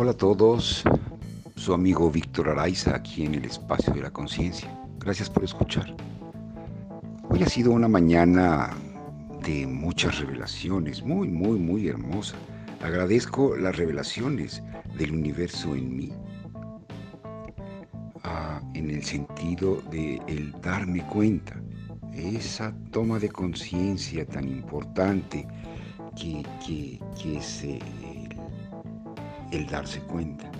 Hola a todos, su amigo Víctor Araiza aquí en el espacio de la conciencia. Gracias por escuchar. Hoy ha sido una mañana de muchas revelaciones, muy, muy, muy hermosa. Agradezco las revelaciones del universo en mí, ah, en el sentido de el darme cuenta, esa toma de conciencia tan importante que, es el, el darse cuenta.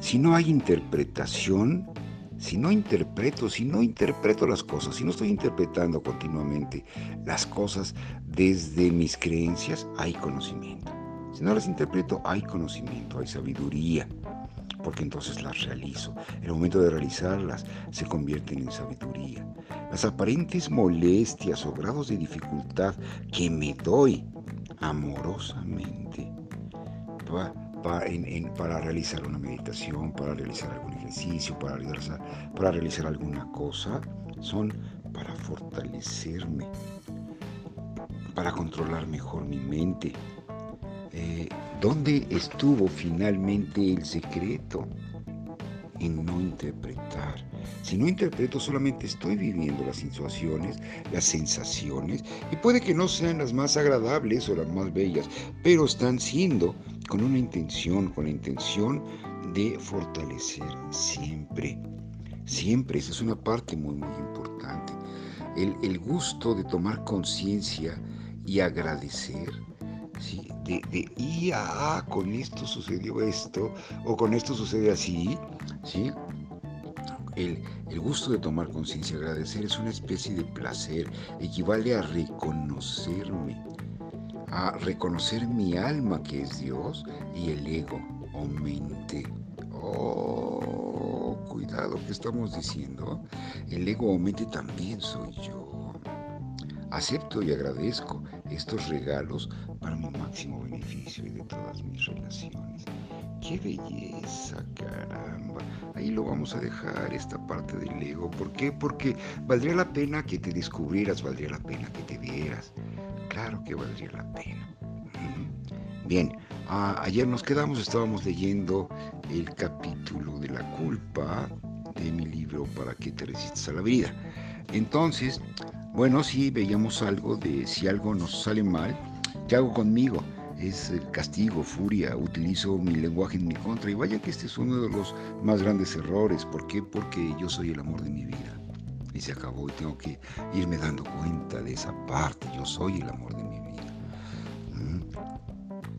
Si no hay interpretación, si no interpreto, si no interpreto las cosas, si no estoy interpretando continuamente las cosas desde mis creencias, hay conocimiento. Si no las interpreto, hay conocimiento, hay sabiduría, porque entonces las realizo. El momento de realizarlas se convierten en sabiduría. Las aparentes molestias o grados de dificultad que me doy amorosamente para realizar una meditación, para realizar algún ejercicio, para realizar, para realizar alguna cosa, son para fortalecerme, para controlar mejor mi mente. Eh, ¿Dónde estuvo finalmente el secreto? En no interpretar. Si no interpreto, solamente estoy viviendo las situaciones, las sensaciones, y puede que no sean las más agradables o las más bellas, pero están siendo con una intención, con la intención de fortalecer siempre. Siempre, esa es una parte muy, muy importante. El, gusto de tomar conciencia y agradecer. De, de y ah, con esto sucedió esto, o con esto sucede así, ¿sí? El, el, gusto de tomar conciencia, agradecer es una especie de placer, equivale a reconocerme, a reconocer mi alma que es Dios y el ego o mente. Oh, cuidado, ¿qué estamos diciendo? El ego o mente también soy yo. Acepto y agradezco estos regalos para mi máximo beneficio y de todas mis relaciones. ¡Qué belleza, caramba! Ahí lo vamos a dejar, esta parte del ego. ¿Por qué? Porque valdría la pena que te descubrieras, valdría la pena que te vieras. Claro que valdría la pena. Bien, ayer nos quedamos, estábamos leyendo el capítulo de la culpa de mi libro Para que te resistas a la vida. Entonces, bueno, sí veíamos algo de si algo nos sale mal, ¿qué hago conmigo? Es el castigo, furia, utilizo mi lenguaje en mi contra. Y vaya que este es uno de los más grandes errores. ¿Por qué? Porque yo soy el amor de mi vida y se acabó y tengo que irme dando cuenta de esa parte. Yo soy el amor de mi vida.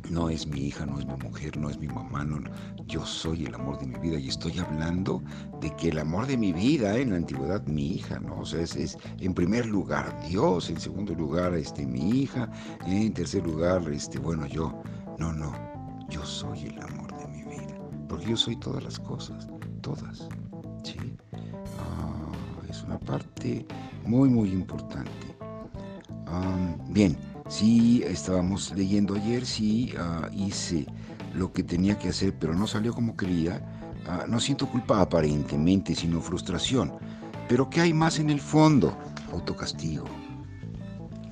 No es mi hija, no es mi mujer, no es mi mamá, no, yo soy el amor de mi vida y estoy hablando de que el amor de mi vida en la antigüedad mi hija, ¿no? O sea, es, en primer lugar Dios, en segundo lugar este, mi hija, en tercer lugar, este, bueno, yo, no, no, yo soy el amor de mi vida, porque yo soy todas las cosas, todas, ¿sí? es una parte muy, muy importante. bien, sí, estábamos leyendo ayer, sí, ah, hice lo que tenía que hacer, pero no salió como quería. Ah, no siento culpa aparentemente, sino frustración. Pero ¿qué hay más en el fondo? Autocastigo.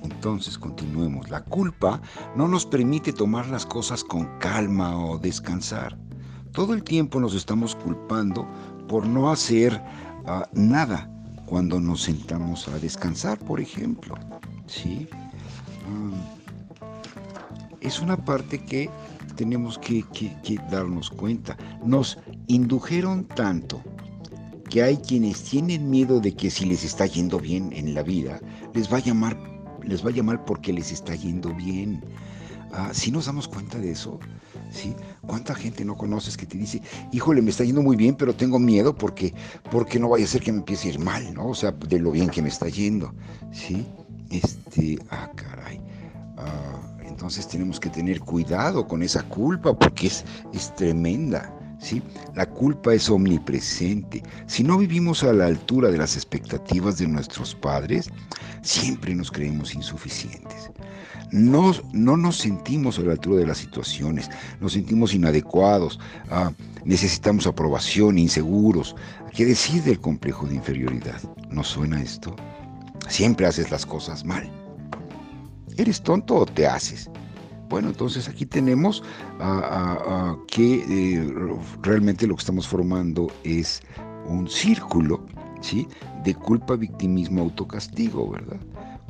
Entonces continuemos. La culpa no nos permite tomar las cosas con calma o descansar. Todo el tiempo nos estamos culpando por no hacer ah, nada cuando nos sentamos a descansar, por ejemplo. ¿sí? Es una parte que tenemos que, darnos cuenta. Nos indujeron tanto que hay quienes tienen miedo de que si les está yendo bien en la vida, les va a llamar, les va a llamar porque les está yendo bien. Ah, si nos damos cuenta de eso, ¿sí? ¿Cuánta gente no conoces que te dice, híjole, me está yendo muy bien, pero tengo miedo porque, porque no vaya a ser que me empiece a ir mal, ¿no? O sea, de lo bien que me está yendo, ¿sí? Este, ah, caray. Ah, entonces tenemos que tener cuidado con esa culpa porque es, es tremenda. ¿Sí? La culpa es omnipresente. Si no vivimos a la altura de las expectativas de nuestros padres, siempre nos creemos insuficientes. No, no nos sentimos a la altura de las situaciones, nos sentimos inadecuados, ah, necesitamos aprobación, inseguros. ¿Qué decir del complejo de inferioridad? ¿No suena esto? Siempre haces las cosas mal. ¿Eres tonto o te haces? Bueno, entonces aquí tenemos que eh, realmente lo que estamos formando es un círculo ¿sí? de culpa, victimismo, autocastigo, ¿verdad?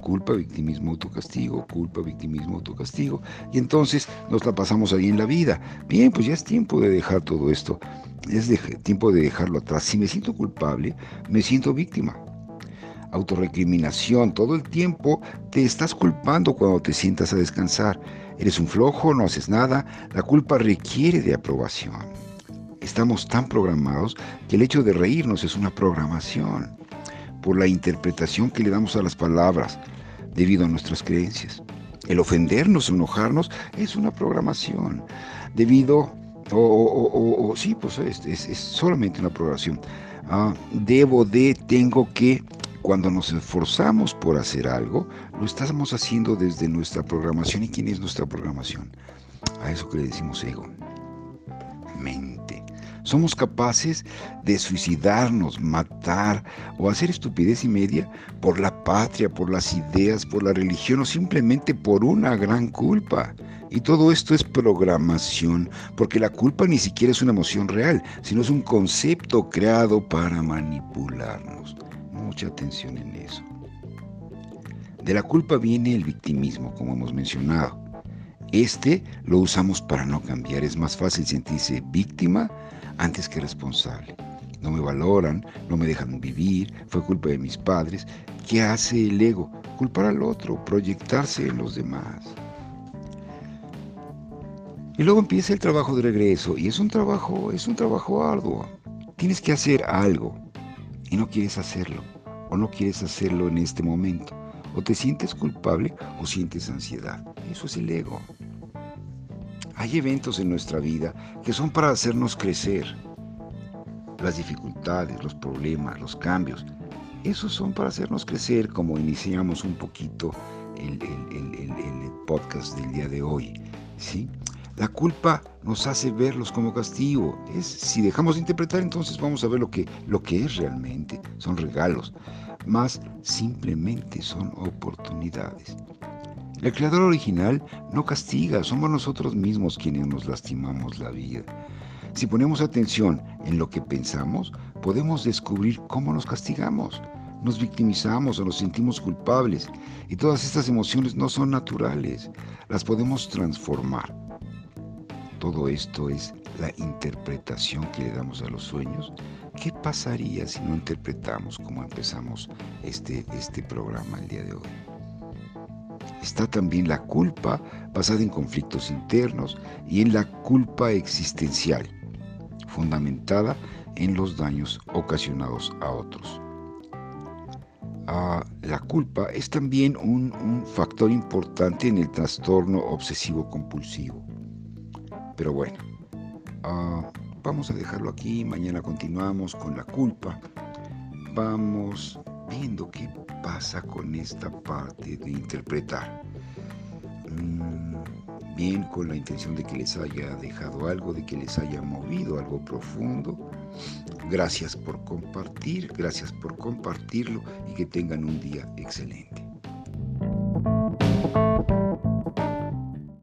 Culpa, victimismo, autocastigo, culpa, victimismo, autocastigo. Y entonces nos la pasamos ahí en la vida. Bien, pues ya es tiempo de dejar todo esto. Es tiempo de dejarlo atrás. Si me siento culpable, me siento víctima. Autorrecriminación, todo el tiempo te estás culpando cuando te sientas a descansar. Eres un flojo, no haces nada. La culpa requiere de aprobación. Estamos tan programados que el hecho de reírnos es una programación por la interpretación que le damos a las palabras debido a nuestras creencias. El ofendernos enojarnos es una programación debido, o, sí, pues es, solamente una programación. Ah, debo de, tengo que, cuando nos esforzamos por hacer algo, lo estamos haciendo desde nuestra programación. ¿Y quién es nuestra programación? A eso que le decimos ego. Mente. Somos capaces de suicidarnos, matar o hacer estupidez y media por la patria, por las ideas, por la religión o simplemente por una gran culpa. Y todo esto es programación, porque la culpa ni siquiera es una emoción real, sino es un concepto creado para manipularnos. Mucha atención en eso. De la culpa viene el victimismo, como hemos mencionado. Este lo usamos para no cambiar. Es más fácil sentirse víctima antes que responsable. No me valoran, no me dejan vivir, fue culpa de mis padres. ¿Qué hace el ego? Culpar al otro, proyectarse en los demás. Y luego empieza el trabajo de regreso y es un trabajo, es un trabajo arduo. Tienes que hacer algo y no quieres hacerlo o no quieres hacerlo en este momento. O te sientes culpable o sientes ansiedad. Eso es el ego. Hay eventos en nuestra vida que son para hacernos crecer. Las dificultades, los problemas, los cambios, esos son para hacernos crecer, como iniciamos un poquito el, podcast del día de hoy. ¿sí? La culpa nos hace verlos como castigo. Es, si dejamos de interpretar, entonces vamos a ver lo que, lo que es realmente. Son regalos, más simplemente son oportunidades. El creador original no castiga, somos nosotros mismos quienes nos lastimamos la vida. Si ponemos atención en lo que pensamos, podemos descubrir cómo nos castigamos, nos victimizamos o nos sentimos culpables. Y todas estas emociones no son naturales, las podemos transformar. Todo esto es la interpretación que le damos a los sueños. ¿Qué pasaría si no interpretamos como empezamos este, este programa el día de hoy? está también la culpa basada en conflictos internos y en la culpa existencial, fundamentada en los daños ocasionados a otros. Ah, la culpa es también un, factor importante en el trastorno obsesivo compulsivo. Pero bueno, ah, vamos a dejarlo aquí, mañana continuamos con la culpa. Vamos viendo qué pasa con esta parte de interpretar. Mm, bien con la intención de que les haya dejado algo, de que les haya movido algo profundo. Gracias por compartir, gracias por compartirlo y que tengan un día excelente.